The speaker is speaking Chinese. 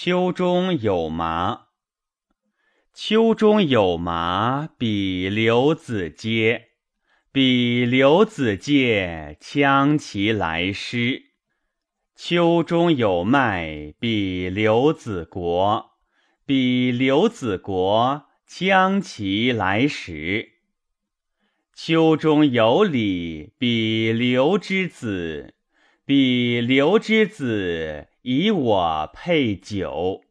秋中有麻。秋中有麻，比刘子阶。比刘子阶，羌其来师。秋中有麦，比刘子国。比刘子国，羌其来食。秋中有李，比刘之子。彼刘之子，以我配酒。